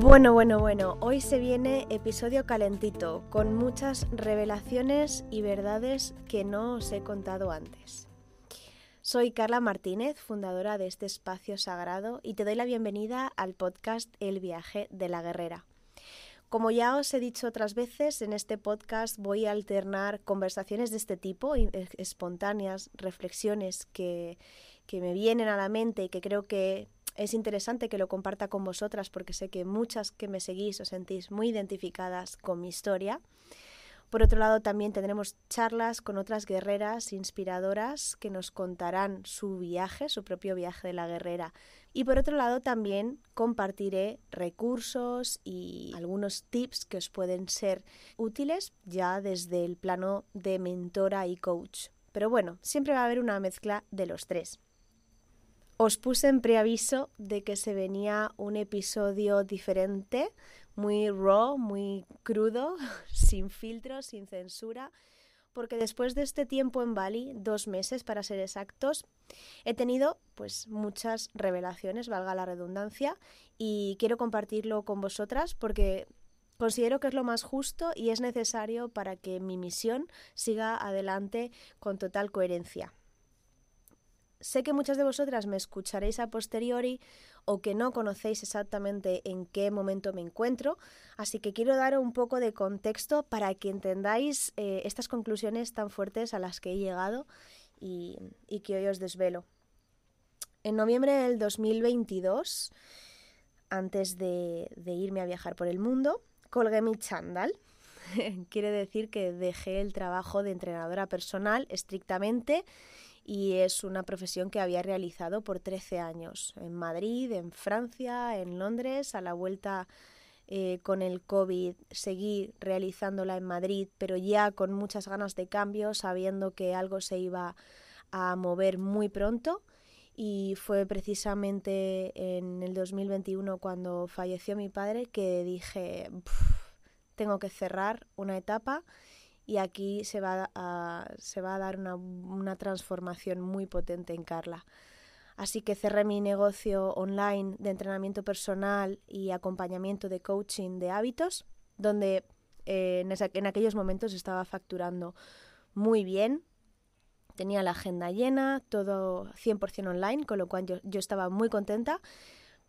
Bueno, bueno, bueno, hoy se viene episodio calentito, con muchas revelaciones y verdades que no os he contado antes. Soy Carla Martínez, fundadora de este espacio sagrado, y te doy la bienvenida al podcast El viaje de la guerrera. Como ya os he dicho otras veces, en este podcast voy a alternar conversaciones de este tipo, espontáneas, reflexiones que, que me vienen a la mente y que creo que es interesante que lo comparta con vosotras porque sé que muchas que me seguís os sentís muy identificadas con mi historia. Por otro lado, también tendremos charlas con otras guerreras inspiradoras que nos contarán su viaje, su propio viaje de la guerrera. Y por otro lado, también compartiré recursos y algunos tips que os pueden ser útiles ya desde el plano de mentora y coach. Pero bueno, siempre va a haber una mezcla de los tres. Os puse en preaviso de que se venía un episodio diferente, muy raw, muy crudo, sin filtros, sin censura, porque después de este tiempo en Bali, dos meses para ser exactos, he tenido pues muchas revelaciones, valga la redundancia, y quiero compartirlo con vosotras porque Considero que es lo más justo y es necesario para que mi misión siga adelante con total coherencia. Sé que muchas de vosotras me escucharéis a posteriori o que no conocéis exactamente en qué momento me encuentro, así que quiero dar un poco de contexto para que entendáis eh, estas conclusiones tan fuertes a las que he llegado y, que hoy os desvelo. En noviembre del 2022, antes de, de irme a viajar por el mundo, colgué mi chándal. Quiere decir que dejé el trabajo de entrenadora personal estrictamente y es una profesión que había realizado por 13 años en Madrid, en Francia, en Londres, a la vuelta eh, con el COVID seguí realizándola en Madrid, pero ya con muchas ganas de cambio, sabiendo que algo se iba a mover muy pronto. Y fue precisamente en el 2021 cuando falleció mi padre que dije, tengo que cerrar una etapa y aquí se va a, se va a dar una, una transformación muy potente en Carla. Así que cerré mi negocio online de entrenamiento personal y acompañamiento de coaching de hábitos, donde eh, en, en, aquellos momentos estaba facturando muy bien. Tenía la agenda llena, todo 100% online, con lo cual yo, yo estaba muy contenta,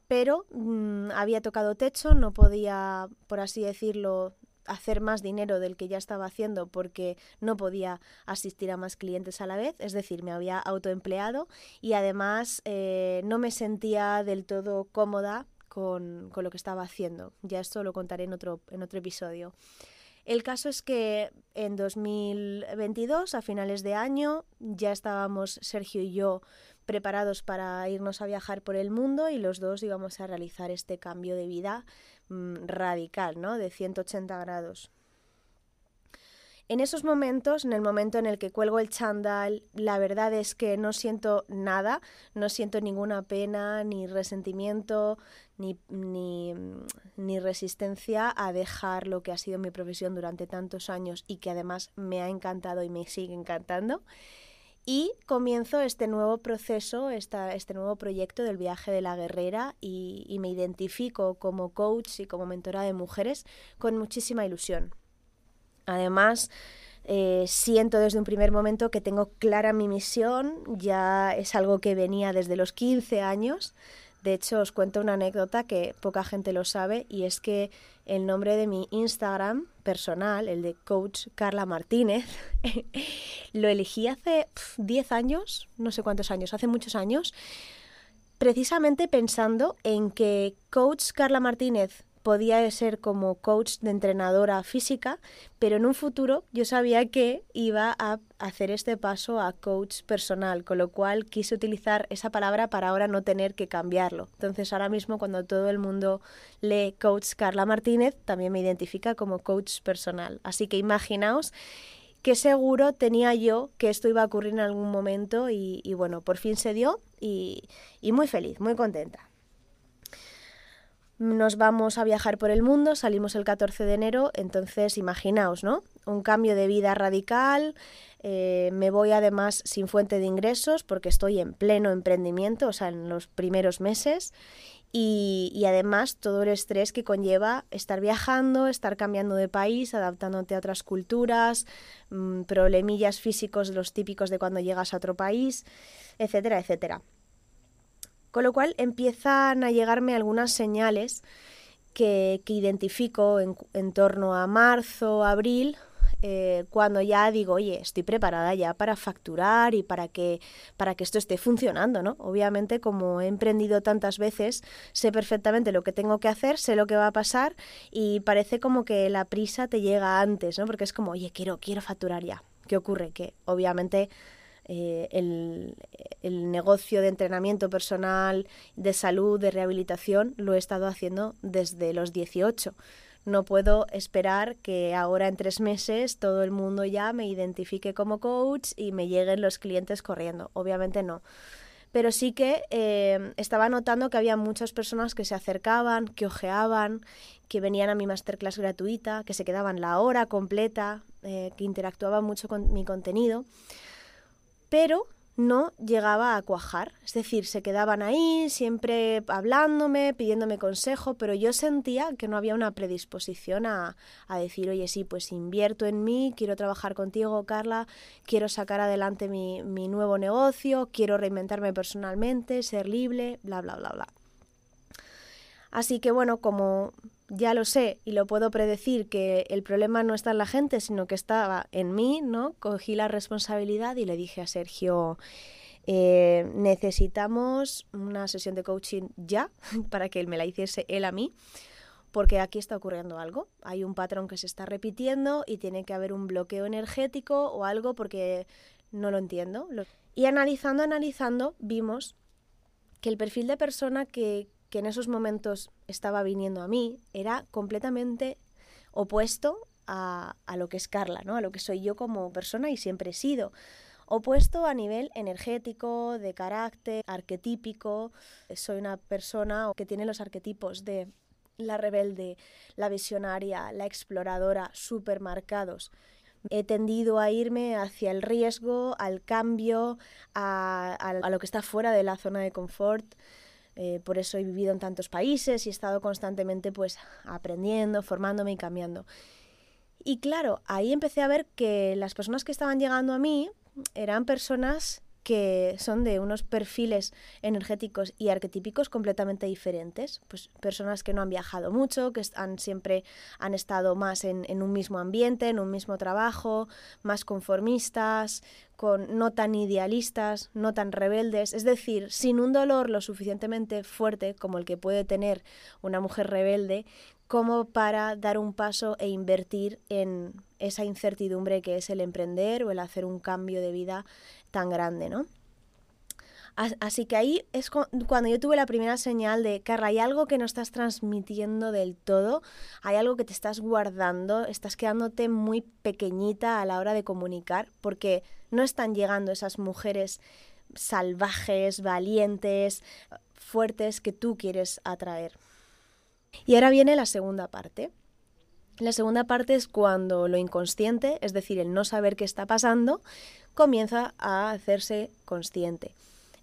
pero mm, había tocado techo, no podía, por así decirlo, hacer más dinero del que ya estaba haciendo porque no podía asistir a más clientes a la vez, es decir, me había autoempleado y además eh, no me sentía del todo cómoda con, con, lo que estaba haciendo. Ya esto lo contaré en otro, en otro episodio. El caso es que en 2022, a finales de año, ya estábamos Sergio y yo preparados para irnos a viajar por el mundo y los dos íbamos a realizar este cambio de vida radical, ¿no? De 180 grados. En esos momentos, en el momento en el que cuelgo el chandal, la verdad es que no siento nada, no siento ninguna pena, ni resentimiento, ni, ni, ni, resistencia a dejar lo que ha sido mi profesión durante tantos años y que además me ha encantado y me sigue encantando. Y comienzo este nuevo proceso, esta, este nuevo proyecto del viaje de la guerrera y, me identifico como coach y como mentora de mujeres con muchísima ilusión. Además, eh, siento desde un primer momento que tengo clara mi misión, ya es algo que venía desde los 15 años. De hecho, os cuento una anécdota que poca gente lo sabe y es que el nombre de mi Instagram personal, el de Coach Carla Martínez, lo elegí hace 10 años, no sé cuántos años, hace muchos años, precisamente pensando en que Coach Carla Martínez podía ser como coach de entrenadora física, pero en un futuro yo sabía que iba a hacer este paso a coach personal, con lo cual quise utilizar esa palabra para ahora no tener que cambiarlo. Entonces ahora mismo cuando todo el mundo lee coach Carla Martínez, también me identifica como coach personal. Así que imaginaos qué seguro tenía yo que esto iba a ocurrir en algún momento y, bueno, por fin se dio y muy feliz, muy contenta. Nos vamos a viajar por el mundo, salimos el 14 de enero, entonces imaginaos, ¿no? Un cambio de vida radical, eh, me voy además sin fuente de ingresos porque estoy en pleno emprendimiento, o sea, en los primeros meses, y, además todo el estrés que conlleva estar viajando, estar cambiando de país, adaptándote a otras culturas, mm, problemillas físicos los típicos de cuando llegas a otro país, etcétera, etcétera. Con lo cual empiezan a llegarme algunas señales que, identifico en, torno a marzo, abril, eh, cuando ya digo, oye, estoy preparada ya para facturar y para que, para que esto esté funcionando, ¿no? Obviamente, como he emprendido tantas veces, sé perfectamente lo que tengo que hacer, sé lo que va a pasar y parece como que la prisa te llega antes, ¿no? Porque es como, oye, quiero, quiero facturar ya. ¿Qué ocurre? Que obviamente eh, el, negocio de entrenamiento personal, de salud, de rehabilitación, lo he estado haciendo desde los 18. No puedo esperar que ahora en tres meses todo el mundo ya me identifique como coach y me lleguen los clientes corriendo. Obviamente no. Pero sí que eh, estaba notando que había muchas personas que se acercaban, que ojeaban, que venían a mi masterclass gratuita, que se quedaban la hora completa, eh, que interactuaban mucho con mi contenido pero no llegaba a cuajar. Es decir, se quedaban ahí, siempre hablándome, pidiéndome consejo, pero yo sentía que no había una predisposición a, decir, oye, sí, pues invierto en mí, quiero trabajar contigo, Carla, quiero sacar adelante mi, mi nuevo negocio, quiero reinventarme personalmente, ser libre, bla, bla, bla, bla. Así que bueno, como ya lo sé y lo puedo predecir que el problema no está en la gente, sino que estaba en mí, ¿no? Cogí la responsabilidad y le dije a Sergio, eh, necesitamos una sesión de coaching ya para que él me la hiciese él a mí, porque aquí está ocurriendo algo. Hay un patrón que se está repitiendo y tiene que haber un bloqueo energético o algo porque no lo entiendo. Y analizando, analizando, vimos que el perfil de persona que, que en esos momentos estaba viniendo a mí era completamente opuesto a, lo que es Carla, ¿no? a lo que soy yo como persona y siempre he sido. Opuesto a nivel energético, de carácter, arquetípico. Soy una persona que tiene los arquetipos de la rebelde, la visionaria, la exploradora, súper marcados. He tendido a irme hacia el riesgo, al cambio, a, a lo que está fuera de la zona de confort. Eh, por eso he vivido en tantos países y he estado constantemente pues aprendiendo, formándome y cambiando. Y claro, ahí empecé a ver que las personas que estaban llegando a mí eran personas que son de unos perfiles energéticos y arquetípicos completamente diferentes. Pues personas que no han viajado mucho, que han, siempre han estado más en, en un mismo ambiente, en un mismo trabajo, más conformistas, con no tan idealistas, no tan rebeldes, es decir, sin un dolor lo suficientemente fuerte como el que puede tener una mujer rebelde, como para dar un paso e invertir en esa incertidumbre que es el emprender o el hacer un cambio de vida tan grande, ¿no? Así que ahí es cuando yo tuve la primera señal de, Carla, hay algo que no estás transmitiendo del todo, hay algo que te estás guardando, estás quedándote muy pequeñita a la hora de comunicar, porque no están llegando esas mujeres salvajes, valientes, fuertes que tú quieres atraer. Y ahora viene la segunda parte. La segunda parte es cuando lo inconsciente, es decir, el no saber qué está pasando, comienza a hacerse consciente.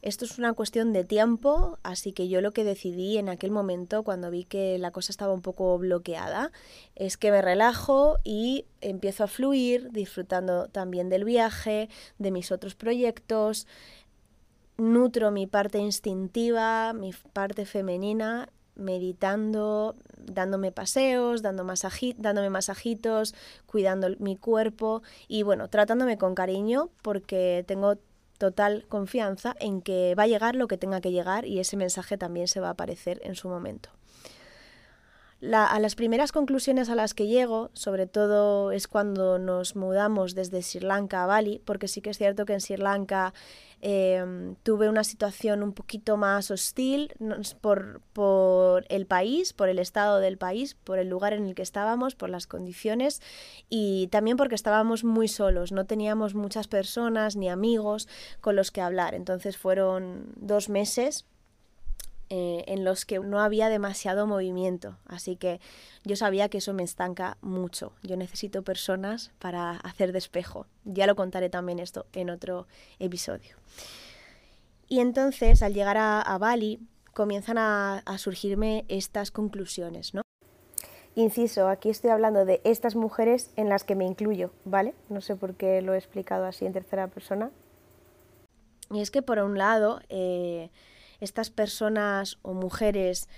Esto es una cuestión de tiempo, así que yo lo que decidí en aquel momento, cuando vi que la cosa estaba un poco bloqueada, es que me relajo y empiezo a fluir, disfrutando también del viaje, de mis otros proyectos, nutro mi parte instintiva, mi parte femenina, meditando, dándome paseos, dando dándome masajitos, cuidando mi cuerpo y bueno, tratándome con cariño porque tengo total confianza en que va a llegar lo que tenga que llegar y ese mensaje también se va a aparecer en su momento. A las primeras conclusiones a las que llego, sobre todo es cuando nos mudamos desde Sri Lanka a Bali, porque sí que es cierto que en Sri Lanka Em, tuve una situación un poquito más hostil por, por, el país, por el estado del país, por el lugar en el que estábamos, por las condiciones y también porque estábamos muy solos, no teníamos muchas personas ni amigos con los que hablar. Entonces fueron dos meses eh, en los que no había demasiado movimiento. Así que yo sabía que eso me estanca mucho. Yo necesito personas para hacer despejo. Ya lo contaré también esto en otro episodio. Y entonces, al llegar a, Bali, comienzan a, surgirme estas conclusiones, ¿no? Inciso, aquí estoy hablando de estas mujeres en las que me incluyo, ¿vale? No sé por qué lo he explicado así en tercera persona. Y es que por un lado, eh, estas personas o mujeres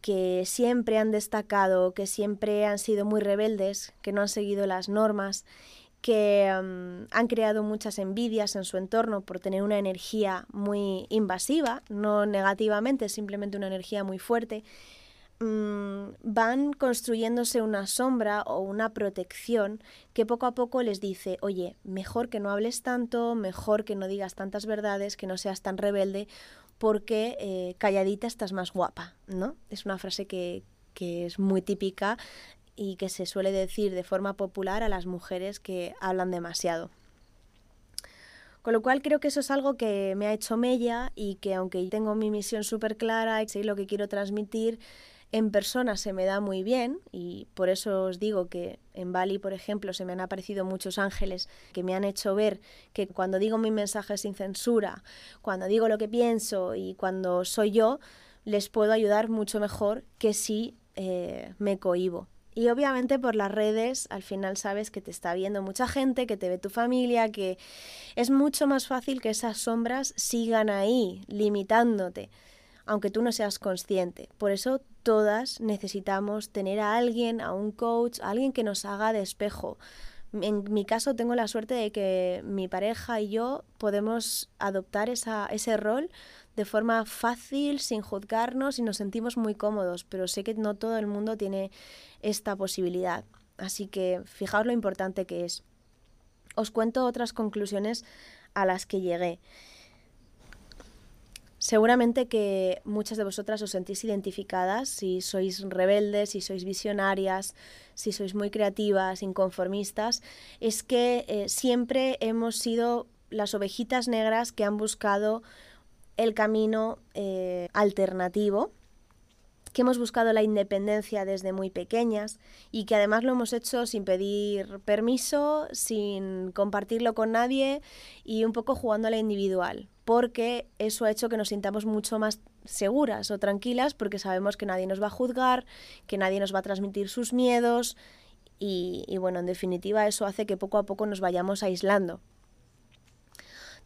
que siempre han destacado, que siempre han sido muy rebeldes, que no han seguido las normas, que mm, han creado muchas envidias en su entorno por tener una energía muy invasiva, no negativamente, simplemente una energía muy fuerte, mm, van construyéndose una sombra o una protección que poco a poco les dice, oye, mejor que no hables tanto, mejor que no digas tantas verdades, que no seas tan rebelde, porque eh, calladita estás más guapa, ¿no? Es una frase que, es muy típica y que se suele decir de forma popular a las mujeres que hablan demasiado. Con lo cual creo que eso es algo que me ha hecho mella y que aunque tengo mi misión súper clara y sé lo que quiero transmitir, en persona se me da muy bien y por eso os digo que en Bali, por ejemplo, se me han aparecido muchos ángeles que me han hecho ver que cuando digo mi mensaje sin censura, cuando digo lo que pienso y cuando soy yo, les puedo ayudar mucho mejor que si eh, me cohibo. Y obviamente por las redes al final sabes que te está viendo mucha gente, que te ve tu familia, que es mucho más fácil que esas sombras sigan ahí, limitándote aunque tú no seas consciente. Por eso todas necesitamos tener a alguien, a un coach, a alguien que nos haga de espejo. En mi caso tengo la suerte de que mi pareja y yo podemos adoptar esa, ese rol de forma fácil, sin juzgarnos y nos sentimos muy cómodos, pero sé que no todo el mundo tiene esta posibilidad. Así que fijaos lo importante que es. Os cuento otras conclusiones a las que llegué. Seguramente que muchas de vosotras os sentís identificadas si sois rebeldes, si sois visionarias, si sois muy creativas, inconformistas. Es que eh, siempre hemos sido las ovejitas negras que han buscado el camino eh, alternativo que hemos buscado la independencia desde muy pequeñas y que además lo hemos hecho sin pedir permiso, sin compartirlo con nadie y un poco jugando a la individual, porque eso ha hecho que nos sintamos mucho más seguras o tranquilas porque sabemos que nadie nos va a juzgar, que nadie nos va a transmitir sus miedos y, y bueno, en definitiva eso hace que poco a poco nos vayamos aislando.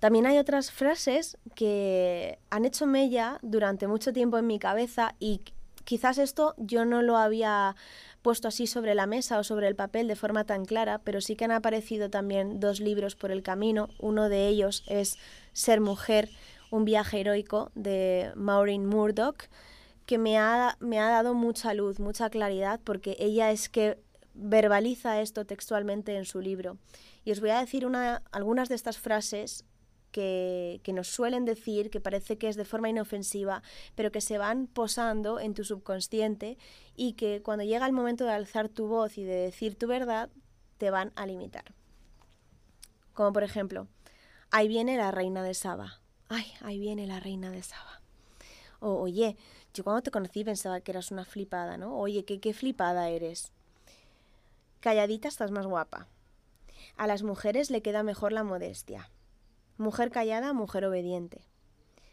También hay otras frases que han hecho mella durante mucho tiempo en mi cabeza y Quizás esto yo no lo había puesto así sobre la mesa o sobre el papel de forma tan clara, pero sí que han aparecido también dos libros por el camino. Uno de ellos es Ser mujer, un viaje heroico de Maureen Murdoch, que me ha, me ha dado mucha luz, mucha claridad, porque ella es que verbaliza esto textualmente en su libro. Y os voy a decir una, algunas de estas frases que, nos suelen decir, que parece que es de forma inofensiva, pero que se van posando en tu subconsciente y que cuando llega el momento de alzar tu voz y de decir tu verdad, te van a limitar. Como por ejemplo, ahí viene la reina de Saba. Ay, ahí viene la reina de Saba. O, oye, yo cuando te conocí pensaba que eras una flipada, ¿no? Oye, ¿qué, qué flipada eres? Calladita estás más guapa. A las mujeres le queda mejor la modestia. Mujer callada, mujer obediente.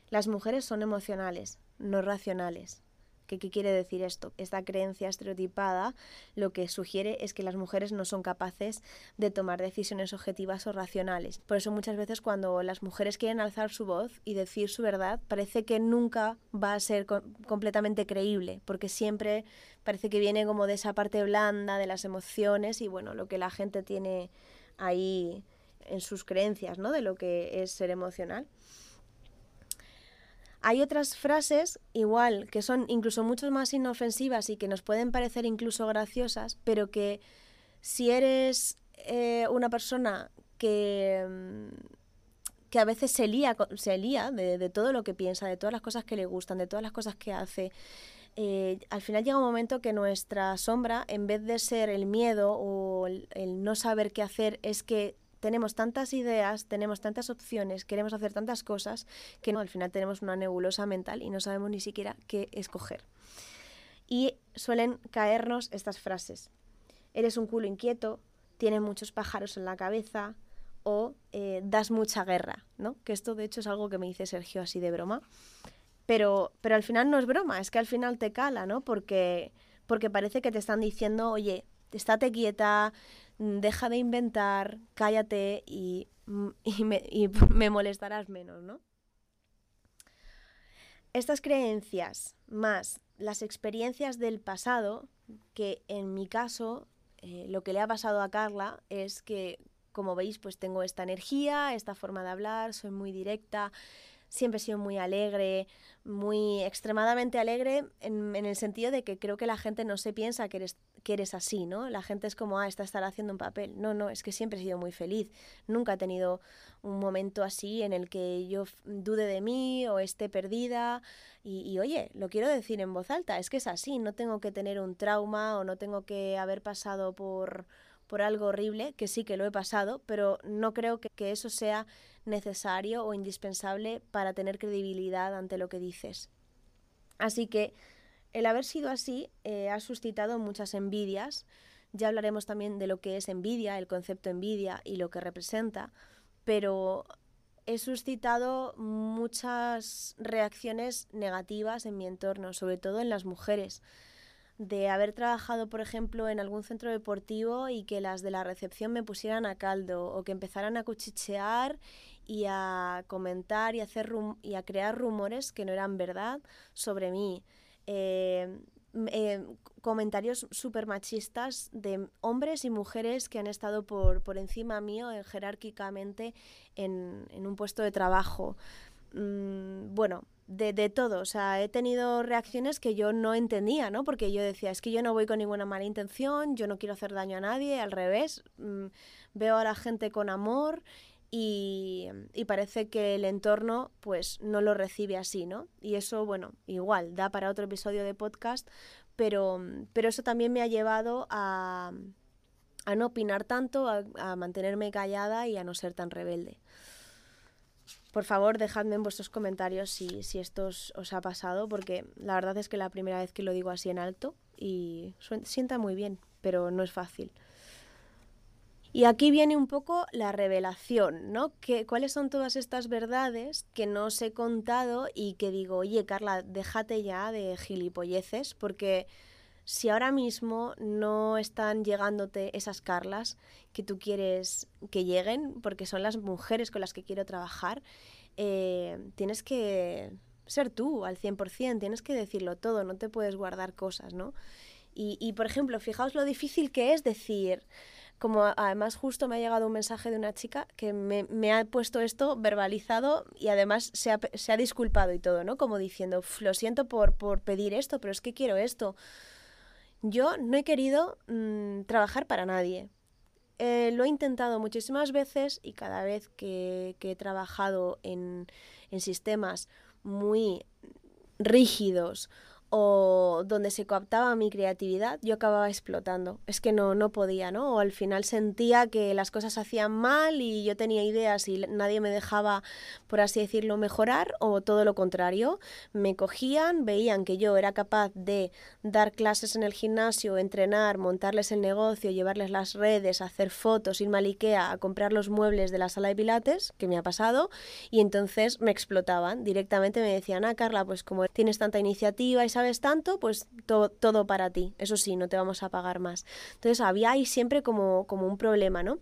Las mujeres son emocionales, no racionales. ¿Qué, quiere decir esto? Esta creencia estereotipada lo que sugiere es que las mujeres no son capaces de tomar decisiones objetivas o racionales. Por eso muchas veces cuando las mujeres quieren alzar su voz y decir su verdad, parece que nunca va a ser completamente creíble, porque siempre parece que viene como de esa parte blanda de las emociones y bueno, lo que la gente tiene ahí en sus creencias, ¿no? De lo que es ser emocional. Hay otras frases igual que son incluso mucho más inofensivas y que nos pueden parecer incluso graciosas, pero que si eres eh, una persona que, mm, que a veces se lía, se lía de, todo lo que piensa, de todas las cosas que le gustan, de todas las cosas que hace, eh, al final llega un momento que nuestra sombra, en vez de ser el miedo o el no saber qué hacer, es que tenemos tantas ideas, tenemos tantas opciones, queremos hacer tantas cosas que al final tenemos una nebulosa mental y no sabemos ni siquiera qué escoger. Y suelen caernos estas frases. Eres un culo inquieto, tienes muchos pájaros en la cabeza o eh, das mucha guerra, ¿no? Que esto de hecho es algo que me dice Sergio así de broma. Pero, pero al final no es broma, es que al final te cala, ¿no? Porque, porque parece que te están diciendo, oye, estate quieta, deja de inventar, cállate y, mm, me, y me molestarás menos, ¿no? Estas creencias más las experiencias del pasado, que en mi caso eh, lo que le ha pasado a Carla es que, como veis, pues tengo esta energía, esta forma de hablar, soy muy directa, siempre he sido muy alegre, muy extremadamente alegre en, el sentido de que creo que la gente no se piensa que eres, que eres así, ¿no? La gente es como, ah, está estará haciendo un papel. No, no, es que siempre he sido muy feliz. Nunca he tenido un momento así en el que yo dude de mí o esté perdida. Y, y oye, lo quiero decir en voz alta, es que es así, no tengo que tener un trauma o no tengo que haber pasado por por algo horrible, que sí que lo he pasado, pero no creo que, eso sea necesario o indispensable para tener credibilidad ante lo que dices. Así que el haber sido así eh, ha suscitado muchas envidias. Ya hablaremos también de lo que es envidia, el concepto envidia y lo que representa, pero he suscitado muchas reacciones negativas en mi entorno, sobre todo en las mujeres de haber trabajado, por ejemplo, en algún centro deportivo y que las de la recepción me pusieran a caldo o que empezaran a cuchichear y a comentar y hacer y a crear rumores que no eran verdad sobre mí. Eh, eh, comentarios súper machistas de hombres y mujeres que han estado por, por encima mío en, jerárquicamente en, en un puesto de trabajo. Mm, bueno, de, de, todo. O sea, he tenido reacciones que yo no entendía, ¿no? Porque yo decía, es que yo no voy con ninguna mala intención, yo no quiero hacer daño a nadie, al revés, mm, veo a la gente con amor y, parece que el entorno pues no lo recibe así, ¿no? Y eso, bueno, igual, da para otro episodio de podcast, pero, pero eso también me ha llevado a, a no opinar tanto, a, a mantenerme callada y a no ser tan rebelde. Por favor, dejadme en vuestros comentarios si, si esto os, ha pasado, porque la verdad es que la primera vez que lo digo así en alto y sienta muy bien, pero no es fácil. Y aquí viene un poco la revelación, ¿no? Que, ¿Cuáles son todas estas verdades que no os he contado y que digo, oye, Carla, déjate ya de gilipolleces, porque si ahora mismo no están llegándote esas Carlas que tú quieres que lleguen, porque son las mujeres con las que quiero trabajar, eh, tienes que ser tú al 100%, tienes que decirlo todo, no te puedes guardar cosas, ¿no? Y, y por ejemplo, fijaos lo difícil que es decir, como además justo me ha llegado un mensaje de una chica que me, me ha puesto esto verbalizado y además se ha, se ha disculpado y todo, ¿no? Como diciendo, lo siento por, por pedir esto, pero es que quiero esto. Yo no he querido mm, trabajar para nadie. Eh, lo he intentado muchísimas veces y cada vez que, que he trabajado en, en sistemas muy rígidos o donde se coaptaba mi creatividad, yo acababa explotando. Es que no, no podía, ¿no? O al final sentía que las cosas hacían mal y yo tenía ideas y nadie me dejaba, por así decirlo, mejorar, o todo lo contrario. Me cogían, veían que yo era capaz de dar clases en el gimnasio, entrenar, montarles el negocio, llevarles las redes, hacer fotos, irme a Ikea a comprar los muebles de la sala de pilates, que me ha pasado, y entonces me explotaban. Directamente me decían, ah, Carla, pues como tienes tanta iniciativa sabes tanto, pues todo para ti. Eso sí, no te vamos a pagar más. Entonces había ahí siempre como, como un problema, ¿no?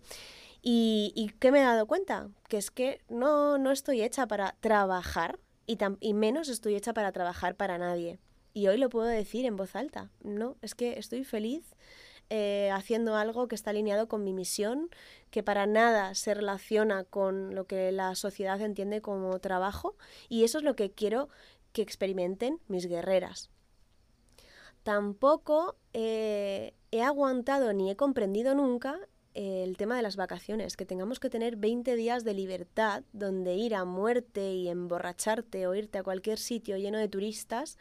Y, y ¿qué me he dado cuenta? Que es que no, no estoy hecha para trabajar y, y menos estoy hecha para trabajar para nadie. Y hoy lo puedo decir en voz alta. No, es que estoy feliz eh, haciendo algo que está alineado con mi misión, que para nada se relaciona con lo que la sociedad entiende como trabajo. Y eso es lo que quiero que experimenten mis guerreras. Tampoco eh, he aguantado ni he comprendido nunca el tema de las vacaciones, que tengamos que tener 20 días de libertad donde ir a muerte y emborracharte o irte a cualquier sitio lleno de turistas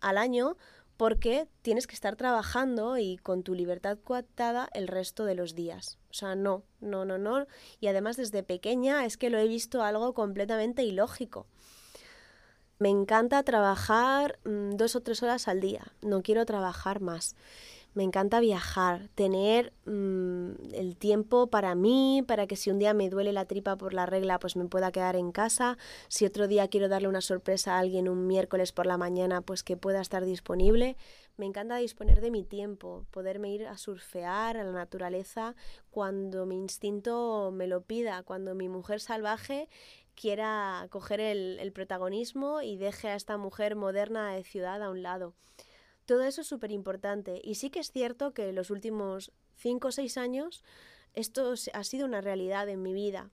al año porque tienes que estar trabajando y con tu libertad coartada el resto de los días. O sea, no, no, no, no. Y además desde pequeña es que lo he visto algo completamente ilógico. Me encanta trabajar mm, dos o tres horas al día, no quiero trabajar más. Me encanta viajar, tener mm, el tiempo para mí, para que si un día me duele la tripa por la regla, pues me pueda quedar en casa. Si otro día quiero darle una sorpresa a alguien un miércoles por la mañana, pues que pueda estar disponible. Me encanta disponer de mi tiempo, poderme ir a surfear a la naturaleza cuando mi instinto me lo pida, cuando mi mujer salvaje quiera coger el, protagonismo y deje a esta mujer moderna de ciudad a un lado. Todo eso es súper importante. Y sí que es cierto que en los últimos 5 o 6 años esto ha sido una realidad en mi vida.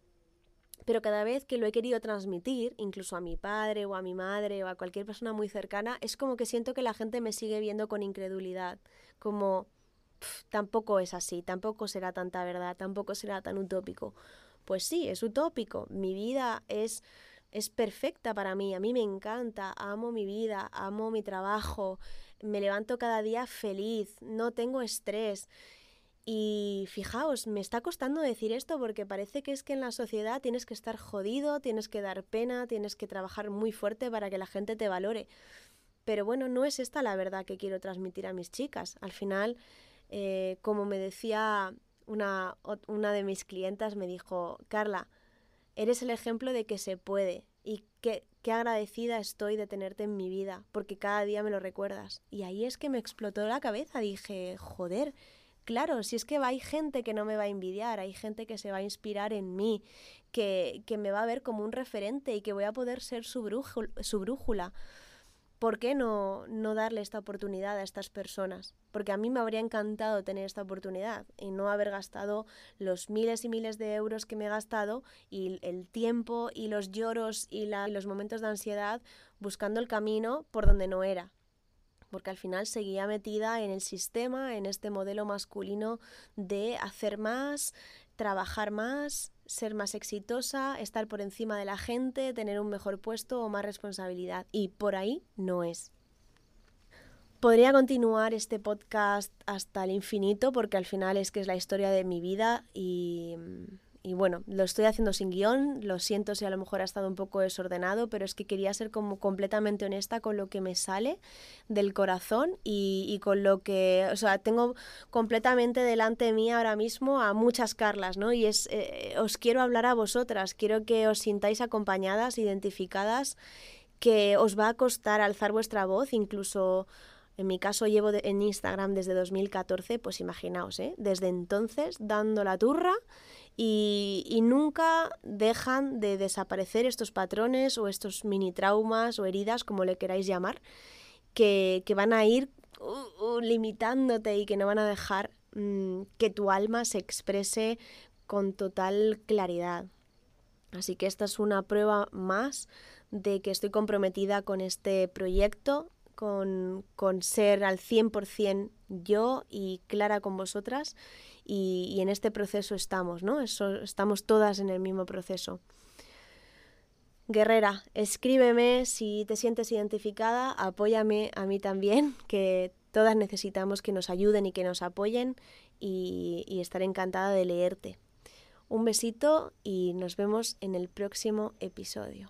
Pero cada vez que lo he querido transmitir, incluso a mi padre o a mi madre o a cualquier persona muy cercana, es como que siento que la gente me sigue viendo con incredulidad, como tampoco es así, tampoco será tanta verdad, tampoco será tan utópico. Pues sí, es utópico. Mi vida es es perfecta para mí, a mí me encanta, amo mi vida, amo mi trabajo, me levanto cada día feliz, no tengo estrés. Y fijaos, me está costando decir esto porque parece que es que en la sociedad tienes que estar jodido, tienes que dar pena, tienes que trabajar muy fuerte para que la gente te valore. Pero bueno, no es esta la verdad que quiero transmitir a mis chicas. Al final, eh, como me decía una, una de mis clientas, me dijo, Carla, eres el ejemplo de que se puede y qué agradecida estoy de tenerte en mi vida, porque cada día me lo recuerdas. Y ahí es que me explotó la cabeza, dije, joder, claro, si es que hay gente que no me va a envidiar, hay gente que se va a inspirar en mí, que, que me va a ver como un referente y que voy a poder ser su brújula. Su brújula. ¿Por qué no, no darle esta oportunidad a estas personas? Porque a mí me habría encantado tener esta oportunidad y no haber gastado los miles y miles de euros que me he gastado y el tiempo y los lloros y, y los momentos de ansiedad buscando el camino por donde no era porque al final seguía metida en el sistema, en este modelo masculino de hacer más, trabajar más, ser más exitosa, estar por encima de la gente, tener un mejor puesto o más responsabilidad. Y por ahí no es. Podría continuar este podcast hasta el infinito porque al final es que es la historia de mi vida y y bueno, lo estoy haciendo sin guion, lo siento si a lo mejor ha estado un poco desordenado, pero es que quería ser como completamente honesta con lo que me sale del corazón y, con lo que, o sea, tengo completamente delante de mí ahora mismo a muchas Carlas, ¿no? Y es, eh, os quiero hablar a vosotras, quiero que os sintáis acompañadas, identificadas, que os va a costar alzar vuestra voz, incluso... En mi caso llevo en Instagram desde 2014, pues imaginaos, ¿eh? desde entonces dando la turra y, nunca dejan de desaparecer estos patrones o estos mini traumas o heridas, como le queráis llamar, que, van a ir uh, uh, limitándote y que no van a dejar mm, que tu alma se exprese con total claridad. Así que esta es una prueba más de que estoy comprometida con este proyecto, con, con ser al 100% yo y clara con vosotras y, en este proceso estamos, ¿no? estamos todas en el mismo proceso. Guerrera, escríbeme si te sientes identificada, apóyame a mí también, que todas necesitamos que nos ayuden y que nos apoyen y, y estaré encantada de leerte. Un besito y nos vemos en el próximo episodio.